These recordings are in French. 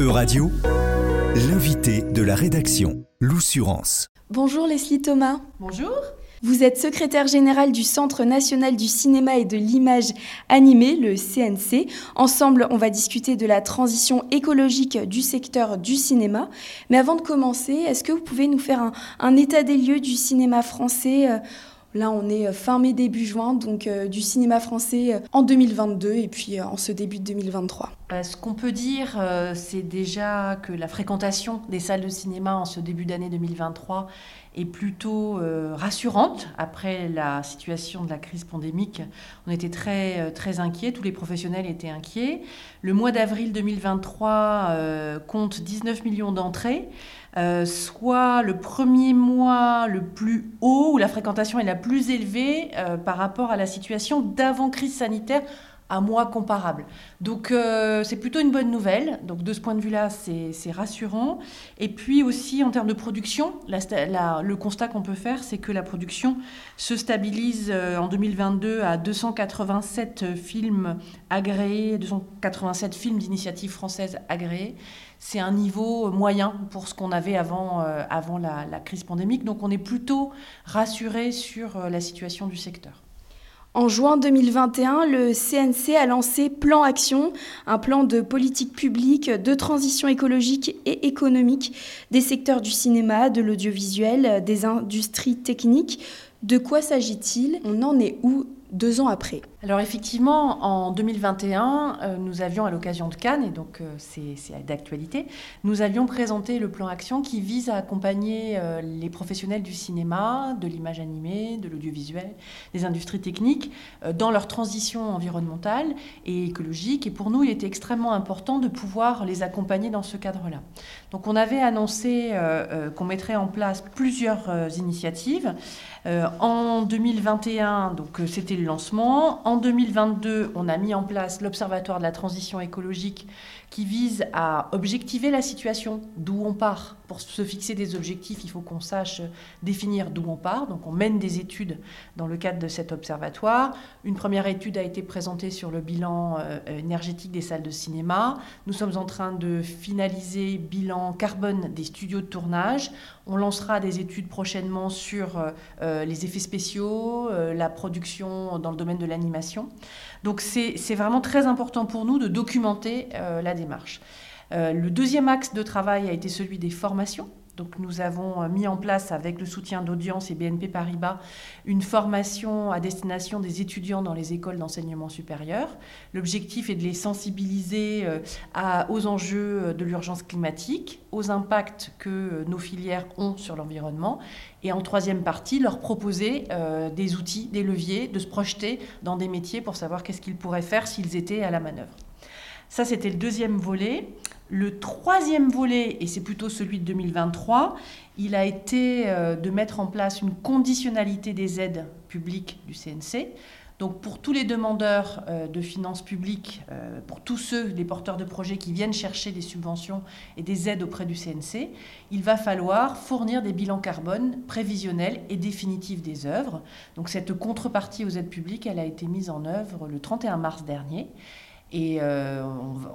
E-Radio, l'invité de la rédaction, l'Oussurance. Bonjour Leslie Thomas. Bonjour. Vous êtes secrétaire général du Centre national du cinéma et de l'image animée, le CNC. Ensemble, on va discuter de la transition écologique du secteur du cinéma. Mais avant de commencer, est-ce que vous pouvez nous faire un, un état des lieux du cinéma français euh, Là, on est fin mai, début juin, donc euh, du cinéma français euh, en 2022 et puis euh, en ce début de 2023. Euh, Ce qu'on peut dire, euh, c'est déjà que la fréquentation des salles de cinéma en ce début d'année 2023 est plutôt euh, rassurante. Après la situation de la crise pandémique, on était très, euh, très inquiets, tous les professionnels étaient inquiets. Le mois d'avril 2023 euh, compte 19 millions d'entrées. Soit le premier mois le plus haut, où la fréquentation est la plus élevée par rapport à la situation d'avant-crise sanitaire à mois comparable. Donc euh, c'est plutôt une bonne nouvelle. Donc de ce point de vue-là, c'est rassurant. Et puis aussi en termes de production, le constat qu'on peut faire, c'est que la production se stabilise euh, en 2022 à 287 films agréés, 287 films d'initiative française agréés. C'est un niveau moyen pour ce qu'on avait avant, euh, avant la, la crise pandémique. Donc on est plutôt rassuré sur euh, la situation du secteur. En juin 2021, le CNC a lancé Plan Action, un plan de politique publique de transition écologique et économique des secteurs du cinéma, de l'audiovisuel, des industries techniques. De quoi s'agit-il? On en est où deux ans après? Alors effectivement, en 2021, euh, nous avions à l'occasion de Cannes, et donc euh, c'est d'actualité, nous avions présenté le plan action qui vise à accompagner euh, les professionnels du cinéma, de l'image animée, de l'audiovisuel, des industries techniques dans leur transition environnementale et écologique. Et pour nous, il était extrêmement important de pouvoir les accompagner dans ce cadre-là. Donc on avait annoncé qu'on mettrait en place plusieurs initiatives. En 2021, donc c'était le lancement. En 2022, on a mis en place l'Observatoire de la transition écologique qui vise à objectiver la situation, d'où on part. Pour se fixer des objectifs, il faut qu'on sache définir d'où on part. Donc on mène des études dans le cadre de cet observatoire. Une première étude a été présentée sur le bilan euh, énergétique des salles de cinéma. Nous sommes en train de finaliser bilan carbone des studios de tournage. On lancera des études prochainement sur euh, euh, les effets spéciaux, la production dans le domaine de l'animation. Donc c'est vraiment très important pour nous de documenter euh, la démarche. Euh, le deuxième axe de travail a été celui des formations. Donc nous avons euh, mis en place avec le soutien d'Audience et BNP Paribas une formation à destination des étudiants dans les écoles d'enseignement supérieur. L'objectif est de les sensibiliser euh, aux enjeux euh, de l'urgence climatique, aux impacts que nos filières ont sur l'environnement et en troisième partie, leur proposer des outils, des leviers, de se projeter dans des métiers pour savoir qu'est-ce qu'ils pourraient faire s'ils étaient à la manœuvre. Ça, c'était le deuxième volet. Le troisième volet, et c'est plutôt celui de 2023, il a été euh, de mettre en place une conditionnalité des aides publiques du CNC. Donc pour tous les demandeurs euh, de finances publiques, euh, pour tous ceux, les porteurs de projets qui viennent chercher des subventions et des aides auprès du CNC, il va falloir fournir des bilans carbone prévisionnels et définitifs des œuvres. Donc cette contrepartie aux aides publiques, elle a été mise en œuvre le 31 mars dernier. Et euh,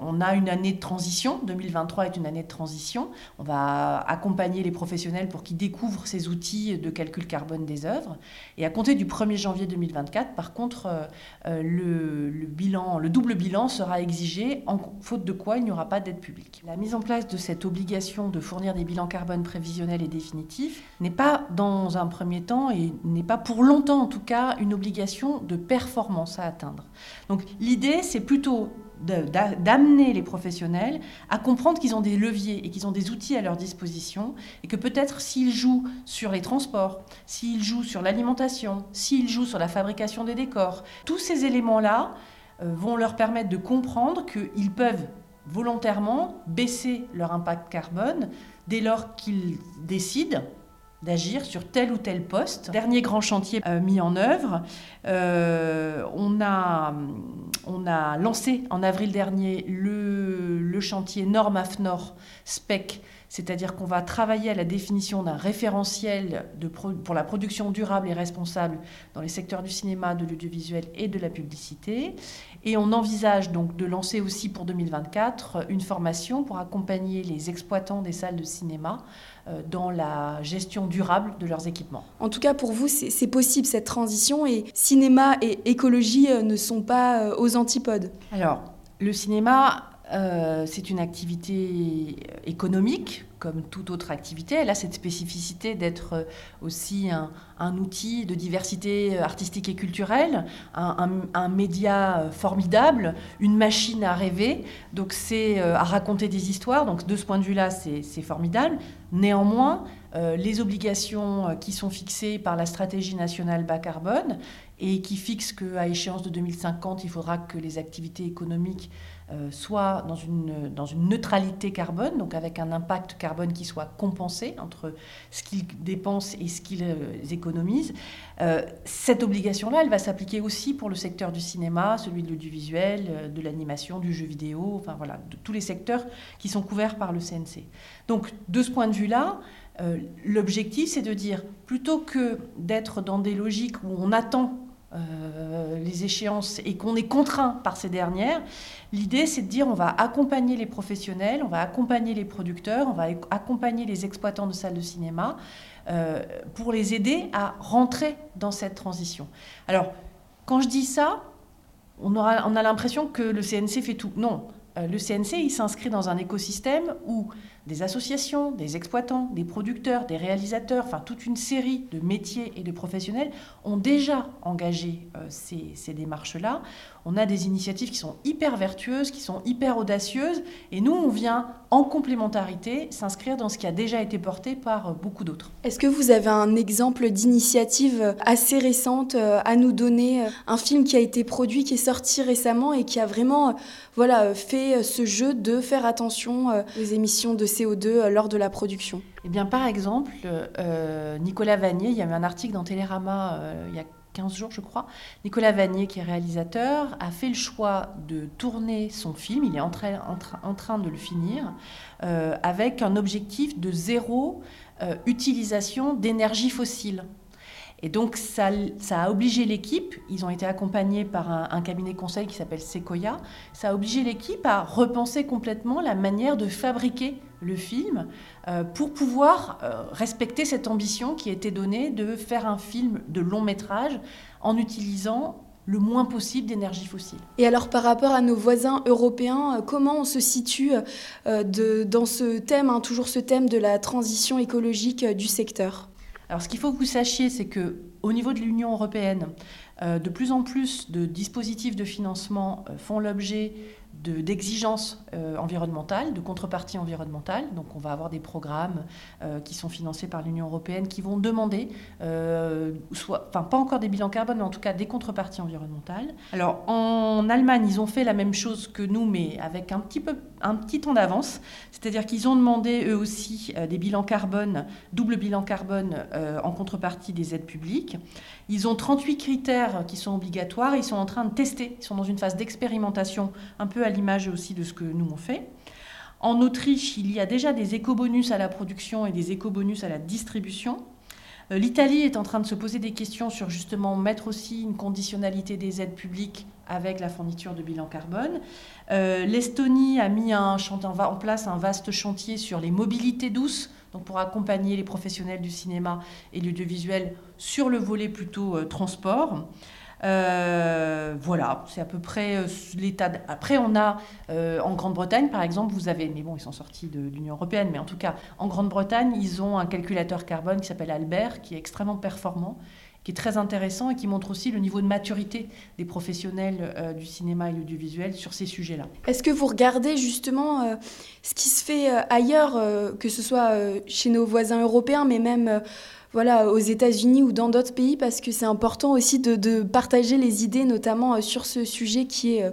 on, a une année de transition, 2023 est une année de transition. On va accompagner les professionnels pour qu'ils découvrent ces outils de calcul carbone des œuvres. Et à compter du 1er janvier 2024, par contre, euh, euh, le, bilan, le double bilan sera exigé, faute de quoi il n'y aura pas d'aide publique. La mise en place de cette obligation de fournir des bilans carbone prévisionnels et définitifs n'est pas dans un premier temps et n'est pas pour longtemps en tout cas une obligation de performance à atteindre. Donc l'idée c'est plutôt d'amener les professionnels à comprendre qu'ils ont des leviers et qu'ils ont des outils à leur disposition et que peut-être s'ils jouent sur les transports, s'ils jouent sur l'alimentation, s'ils jouent sur la fabrication des décors, tous ces éléments-là euh, vont leur permettre de comprendre qu'ils peuvent volontairement baisser leur impact carbone dès lors qu'ils décident d'agir sur tel ou tel poste. Dernier grand chantier euh, mis en œuvre, euh, on, a, lancé en avril dernier le chantier Norme AFNOR SPEC, c'est-à-dire qu'on va travailler à la définition d'un référentiel de pour la production durable et responsable dans les secteurs du cinéma, de l'audiovisuel et de la publicité. Et on envisage donc de lancer aussi pour 2024 une formation pour accompagner les exploitants des salles de cinéma euh, dans la gestion durable de leurs équipements. En tout cas, pour vous, c'est possible cette transition et cinéma et écologie euh, ne sont pas euh, aux antipodes? Alors, le cinéma euh, c'est une activité économique, comme toute autre activité. Elle a cette spécificité d'être aussi un, outil de diversité artistique et culturelle, un, média formidable, une machine à rêver, donc c'est euh, à raconter des histoires. Donc de ce point de vue-là, c'est formidable. Néanmoins, euh, les obligations qui sont fixées par la stratégie nationale bas carbone et qui fixent qu'à échéance de 2050, il faudra que les activités économiques euh, soit dans une, dans une neutralité carbone, donc avec un impact carbone qui soit compensé entre ce qu'ils dépensent et ce qu'ils euh, économisent. Euh, cette obligation-là, elle va s'appliquer aussi pour le secteur du cinéma, celui de l'audiovisuel, de l'animation, du jeu vidéo, enfin voilà, de tous les secteurs qui sont couverts par le CNC. Donc de ce point de vue-là, l'objectif, c'est de dire, plutôt que d'être dans des logiques où on attend euh, les échéances et qu'on est contraint par ces dernières, l'idée c'est de dire on va accompagner les professionnels, on va accompagner les producteurs, on va accompagner les exploitants de salles de cinéma euh, pour les aider à rentrer dans cette transition. Alors, quand je dis ça, on, aura, on a l'impression que le CNC fait tout. Non, euh, le CNC, il s'inscrit dans un écosystème où des associations, des exploitants, des producteurs, des réalisateurs, enfin toute une série de métiers et de professionnels ont déjà engagé euh, ces, ces démarches-là. On a des initiatives qui sont hyper vertueuses, qui sont hyper audacieuses, et nous, on vient en complémentarité s'inscrire dans ce qui a déjà été porté par euh, beaucoup d'autres. Est-ce que vous avez un exemple d'initiative assez récente à nous donner Un film qui a été produit, qui est sorti récemment et qui a vraiment voilà, fait ce jeu de faire attention aux émissions de CO2 euh, lors de la production Eh bien, par exemple, euh, Nicolas Vanier, il y avait un article dans Télérama euh, il y a 15 jours, je crois. Nicolas Vanier, qui est réalisateur, a fait le choix de tourner son film, il est en train, en train de le finir, avec un objectif de zéro utilisation d'énergie fossile. Et donc, ça, a obligé l'équipe, ils ont été accompagnés par un, cabinet conseil qui s'appelle Sequoia, ça a obligé l'équipe à repenser complètement la manière de fabriquer le film euh, pour pouvoir euh, respecter cette ambition qui été donnée de faire un film de long métrage en utilisant le moins possible d'énergie fossile. Et alors par rapport à nos voisins européens, euh, comment on se situe dans ce thème, hein, toujours ce thème de la transition écologique du secteur? Alors ce qu'il faut que vous sachiez, c'est que au niveau de l'Union européenne, euh, de plus en plus de dispositifs de financement euh, font l'objet d'exigences euh, environnementales, de contreparties environnementales. Donc on va avoir des programmes qui sont financés par l'Union européenne qui vont demander, soit, enfin pas encore des bilans carbone, mais en tout cas des contreparties environnementales. Alors en Allemagne, ils ont fait la même chose que nous, mais avec un petit, peu, un petit temps d'avance. C'est-à-dire qu'ils ont demandé eux aussi des bilans carbone, double bilan carbone en contrepartie des aides publiques. Ils ont 38 critères qui sont obligatoires. Ils sont en train de tester, ils sont dans une phase d'expérimentation un peu à l'image aussi de ce que nous on fait. En Autriche, il y a déjà des éco-bonus à la production et des éco-bonus à la distribution. Euh, L'Italie est en train de se poser des questions sur justement mettre aussi une conditionnalité des aides publiques avec la fourniture de bilan carbone. Euh, L'Estonie a mis en place un vaste chantier sur les mobilités douces, donc pour accompagner les professionnels du cinéma et l'audiovisuel sur le volet plutôt euh, transport. Euh, voilà, c'est à peu près euh, l'état. Après, on a euh, en Grande-Bretagne, par exemple, vous avez, mais bon, ils sont sortis de l'Union européenne, mais en tout cas, en Grande-Bretagne, ils ont un calculateur carbone qui s'appelle Albert, qui est extrêmement performant, qui est très intéressant et qui montre aussi le niveau de maturité des professionnels du cinéma et l'audiovisuel sur ces sujets-là. Est-ce que vous regardez justement ce qui se fait ailleurs, que ce soit chez nos voisins européens, mais même voilà, aux États-Unis ou dans d'autres pays, parce que c'est important aussi de, partager les idées, notamment euh, sur ce sujet qui est euh,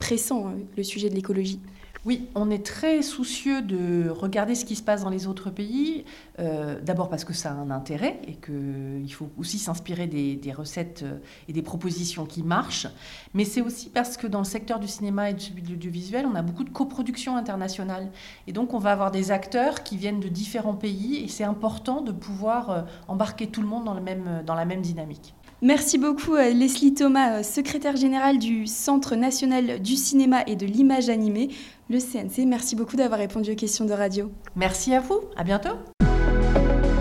pressant, euh, le sujet de l'écologie. Oui, on est très soucieux de regarder ce qui se passe dans les autres pays. Euh, d'abord parce que ça a un intérêt et qu'il faut aussi s'inspirer des, recettes euh, et des propositions qui marchent. Mais c'est aussi parce que dans le secteur du cinéma et de l'audiovisuel, on a beaucoup de coproductions internationales. Et donc on va avoir des acteurs qui viennent de différents pays et c'est important de pouvoir euh, embarquer tout le monde dans la même dynamique. Merci beaucoup Leslie Thomas, secrétaire générale du Centre national du cinéma et de l'image animée le CNC. Merci beaucoup d'avoir répondu aux questions de radio. Merci à vous, à bientôt.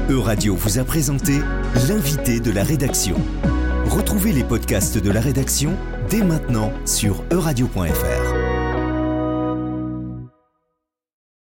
E-Radio vous a présenté l'invité de la rédaction. Retrouvez les podcasts de la rédaction dès maintenant sur euradio.fr.